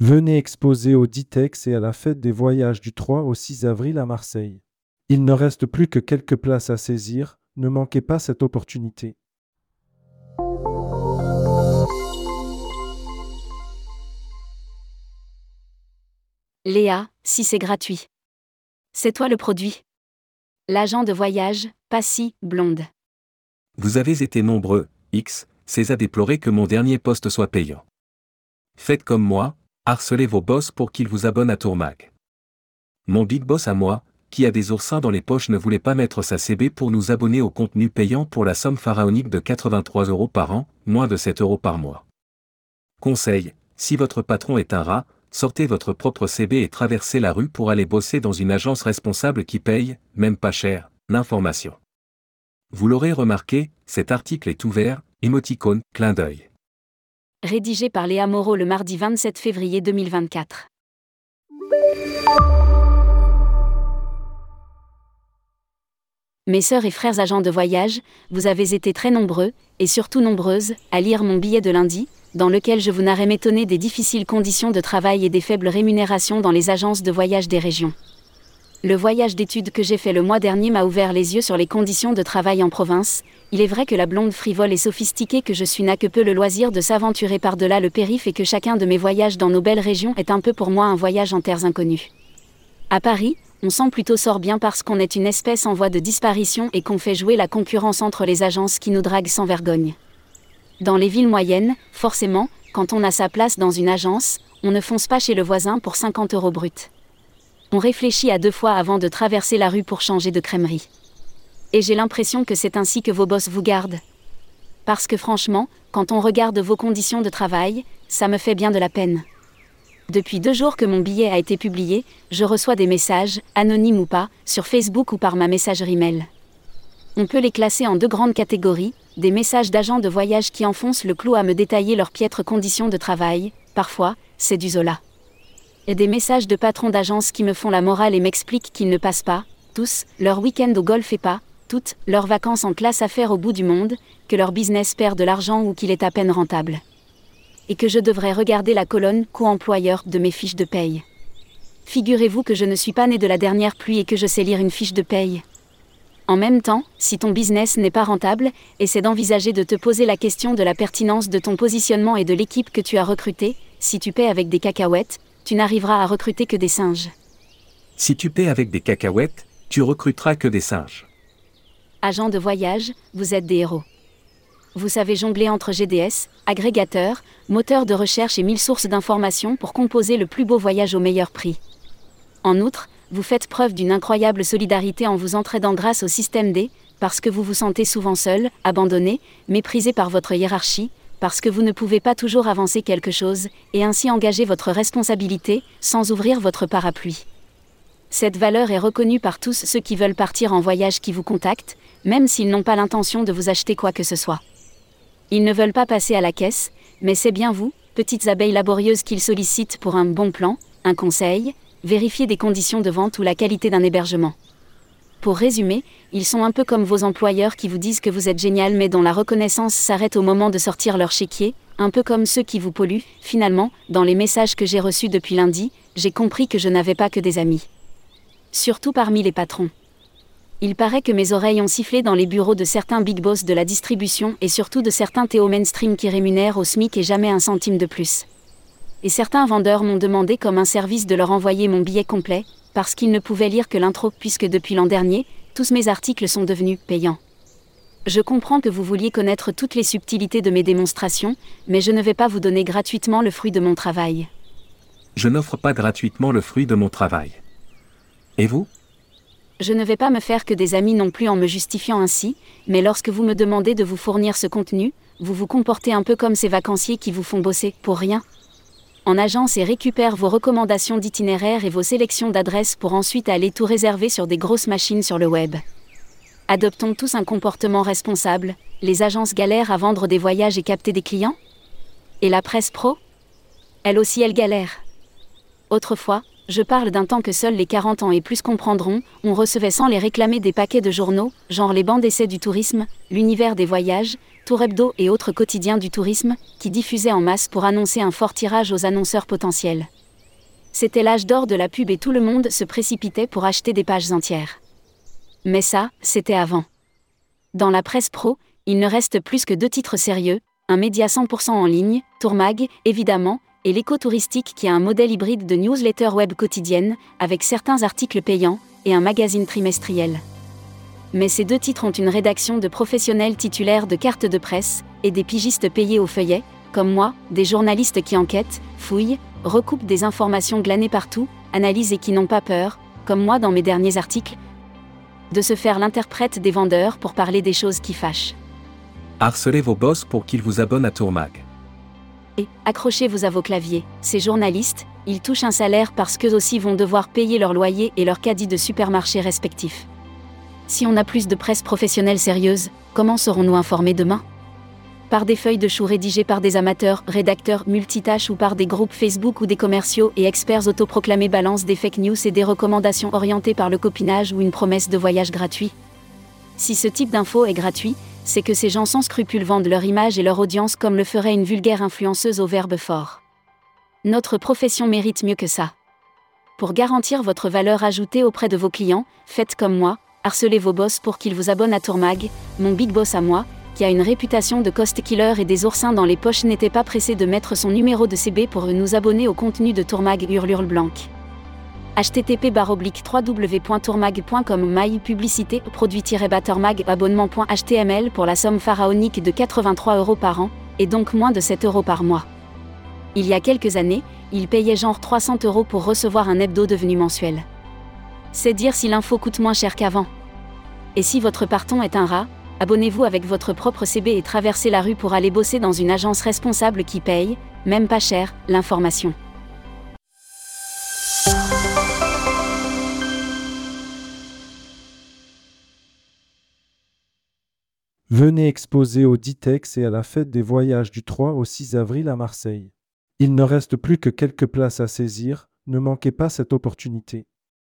Venez exposer au Ditex et à la fête des voyages du 3 au 6 avril à Marseille. Il ne reste plus que quelques places à saisir, ne manquez pas cette opportunité. Léa, si c'est gratuit. C'est toi le produit. L'agent de voyage, Passy, blonde. Vous avez été nombreux, X, c'est à déplorer que mon dernier poste soit payant. Faites comme moi, harcelez vos boss pour qu'ils vous abonnent à Tourmag. Mon big boss à moi, qui a des oursins dans les poches ne voulait pas mettre sa CB pour nous abonner au contenu payant pour la somme pharaonique de 83 euros par an, moins de 7 euros par mois. Conseil, si votre patron est un rat, sortez votre propre CB et traversez la rue pour aller bosser dans une agence responsable qui paye, même pas cher, l'information. Vous l'aurez remarqué, cet article est ouvert, émoticône, clin d'œil. Rédigé par Léa Moreau le mardi 27 février 2024. Mes sœurs et frères agents de voyage, vous avez été très nombreux, et surtout nombreuses, à lire mon billet de lundi, dans lequel je vous narrais m'étonner des difficiles conditions de travail et des faibles rémunérations dans les agences de voyage des régions. Le voyage d'études que j'ai fait le mois dernier m'a ouvert les yeux sur les conditions de travail en province. Il est vrai que la blonde frivole et sophistiquée que je suis n'a que peu le loisir de s'aventurer par-delà le périph et que chacun de mes voyages dans nos belles régions est un peu pour moi un voyage en terres inconnues. À Paris, on sent plutôt sort bien parce qu'on est une espèce en voie de disparition et qu'on fait jouer la concurrence entre les agences qui nous draguent sans vergogne. Dans les villes moyennes, forcément, quand on a sa place dans une agence, on ne fonce pas chez le voisin pour 50 euros brut. On réfléchit à deux fois avant de traverser la rue pour changer de crèmerie. Et j'ai l'impression que c'est ainsi que vos boss vous gardent. Parce que franchement, quand on regarde vos conditions de travail, ça me fait bien de la peine. Depuis deux jours que mon billet a été publié, je reçois des messages, anonymes ou pas, sur Facebook ou par ma messagerie mail. On peut les classer en deux grandes catégories, des messages d'agents de voyage qui enfoncent le clou à me détailler leurs piètres conditions de travail, parfois, c'est du Zola. Et des messages de patrons d'agence qui me font la morale et m'expliquent qu'ils ne passent pas, tous, leur week-end au golf et pas, toutes, leurs vacances en classe à faire au bout du monde, que leur business perd de l'argent ou qu'il est à peine rentable et que je devrais regarder la colonne co-employeur de mes fiches de paye. Figurez-vous que je ne suis pas né de la dernière pluie et que je sais lire une fiche de paye. En même temps, si ton business n'est pas rentable, essaie d'envisager de te poser la question de la pertinence de ton positionnement et de l'équipe que tu as recrutée. Si tu paies avec des cacahuètes, tu n'arriveras à recruter que des singes. Si tu paies avec des cacahuètes, tu recruteras que des singes. Agents de voyage, vous êtes des héros vous savez jongler entre GDS, agrégateur, moteur de recherche et mille sources d'informations pour composer le plus beau voyage au meilleur prix. En outre, vous faites preuve d'une incroyable solidarité en vous entraidant grâce au système D, parce que vous vous sentez souvent seul, abandonné, méprisé par votre hiérarchie, parce que vous ne pouvez pas toujours avancer quelque chose, et ainsi engager votre responsabilité, sans ouvrir votre parapluie. Cette valeur est reconnue par tous ceux qui veulent partir en voyage qui vous contactent, même s'ils n'ont pas l'intention de vous acheter quoi que ce soit. Ils ne veulent pas passer à la caisse, mais c'est bien vous, petites abeilles laborieuses qu'ils sollicitent pour un bon plan, un conseil, vérifier des conditions de vente ou la qualité d'un hébergement. Pour résumer, ils sont un peu comme vos employeurs qui vous disent que vous êtes génial mais dont la reconnaissance s'arrête au moment de sortir leur chéquier, un peu comme ceux qui vous polluent. Finalement, dans les messages que j'ai reçus depuis lundi, j'ai compris que je n'avais pas que des amis. Surtout parmi les patrons. Il paraît que mes oreilles ont sifflé dans les bureaux de certains big boss de la distribution et surtout de certains Théo mainstream qui rémunèrent au SMIC et jamais un centime de plus. Et certains vendeurs m'ont demandé comme un service de leur envoyer mon billet complet, parce qu'ils ne pouvaient lire que l'intro puisque depuis l'an dernier, tous mes articles sont devenus payants. Je comprends que vous vouliez connaître toutes les subtilités de mes démonstrations, mais je ne vais pas vous donner gratuitement le fruit de mon travail. Je n'offre pas gratuitement le fruit de mon travail. Et vous? Je ne vais pas me faire que des amis non plus en me justifiant ainsi, mais lorsque vous me demandez de vous fournir ce contenu, vous vous comportez un peu comme ces vacanciers qui vous font bosser pour rien. En agence et récupère vos recommandations d'itinéraire et vos sélections d'adresses pour ensuite aller tout réserver sur des grosses machines sur le web. Adoptons tous un comportement responsable, les agences galèrent à vendre des voyages et capter des clients Et la presse pro? Elle aussi elle galère. Autrefois, je parle d'un temps que seuls les 40 ans et plus comprendront, on recevait sans les réclamer des paquets de journaux, genre les bandes d'essai du tourisme, l'univers des voyages, Tour Hebdo et autres quotidiens du tourisme, qui diffusaient en masse pour annoncer un fort tirage aux annonceurs potentiels. C'était l'âge d'or de la pub et tout le monde se précipitait pour acheter des pages entières. Mais ça, c'était avant. Dans la presse pro, il ne reste plus que deux titres sérieux, un média 100% en ligne, Tourmag, évidemment, et l'éco-touristique qui a un modèle hybride de newsletter web quotidienne, avec certains articles payants, et un magazine trimestriel. Mais ces deux titres ont une rédaction de professionnels titulaires de cartes de presse, et des pigistes payés au feuillet, comme moi, des journalistes qui enquêtent, fouillent, recoupent des informations glanées partout, analysent et qui n'ont pas peur, comme moi dans mes derniers articles, de se faire l'interprète des vendeurs pour parler des choses qui fâchent. Harcelez vos boss pour qu'ils vous abonnent à Tourmag. Et accrochez-vous à vos claviers. Ces journalistes, ils touchent un salaire parce qu'eux aussi vont devoir payer leur loyer et leur caddie de supermarché respectifs. Si on a plus de presse professionnelle sérieuse, comment serons-nous informés demain? Par des feuilles de chou rédigées par des amateurs, rédacteurs multitâches ou par des groupes Facebook ou des commerciaux et experts autoproclamés balancent des fake news et des recommandations orientées par le copinage ou une promesse de voyage gratuit Si ce type d'info est gratuit, c'est que ces gens sans scrupules vendent leur image et leur audience comme le ferait une vulgaire influenceuse au verbe fort. Notre profession mérite mieux que ça. Pour garantir votre valeur ajoutée auprès de vos clients, faites comme moi, harcelez vos boss pour qu'ils vous abonnent à Tourmag, mon big boss à moi, qui a une réputation de cost killer et des oursins dans les poches n'était pas pressé de mettre son numéro de CB pour nous abonner au contenu de Tourmag Hurlure Blanc http www.tourmag.com mail publicité produit-battermag abonnement.html pour la somme pharaonique de 83 euros par an, et donc moins de 7 euros par mois. Il y a quelques années, il payait genre 300 euros pour recevoir un hebdo devenu mensuel. C'est dire si l'info coûte moins cher qu'avant. Et si votre parton est un rat, abonnez-vous avec votre propre CB et traversez la rue pour aller bosser dans une agence responsable qui paye, même pas cher, l'information. Venez exposer au Ditex et à la fête des voyages du 3 au 6 avril à Marseille. Il ne reste plus que quelques places à saisir, ne manquez pas cette opportunité.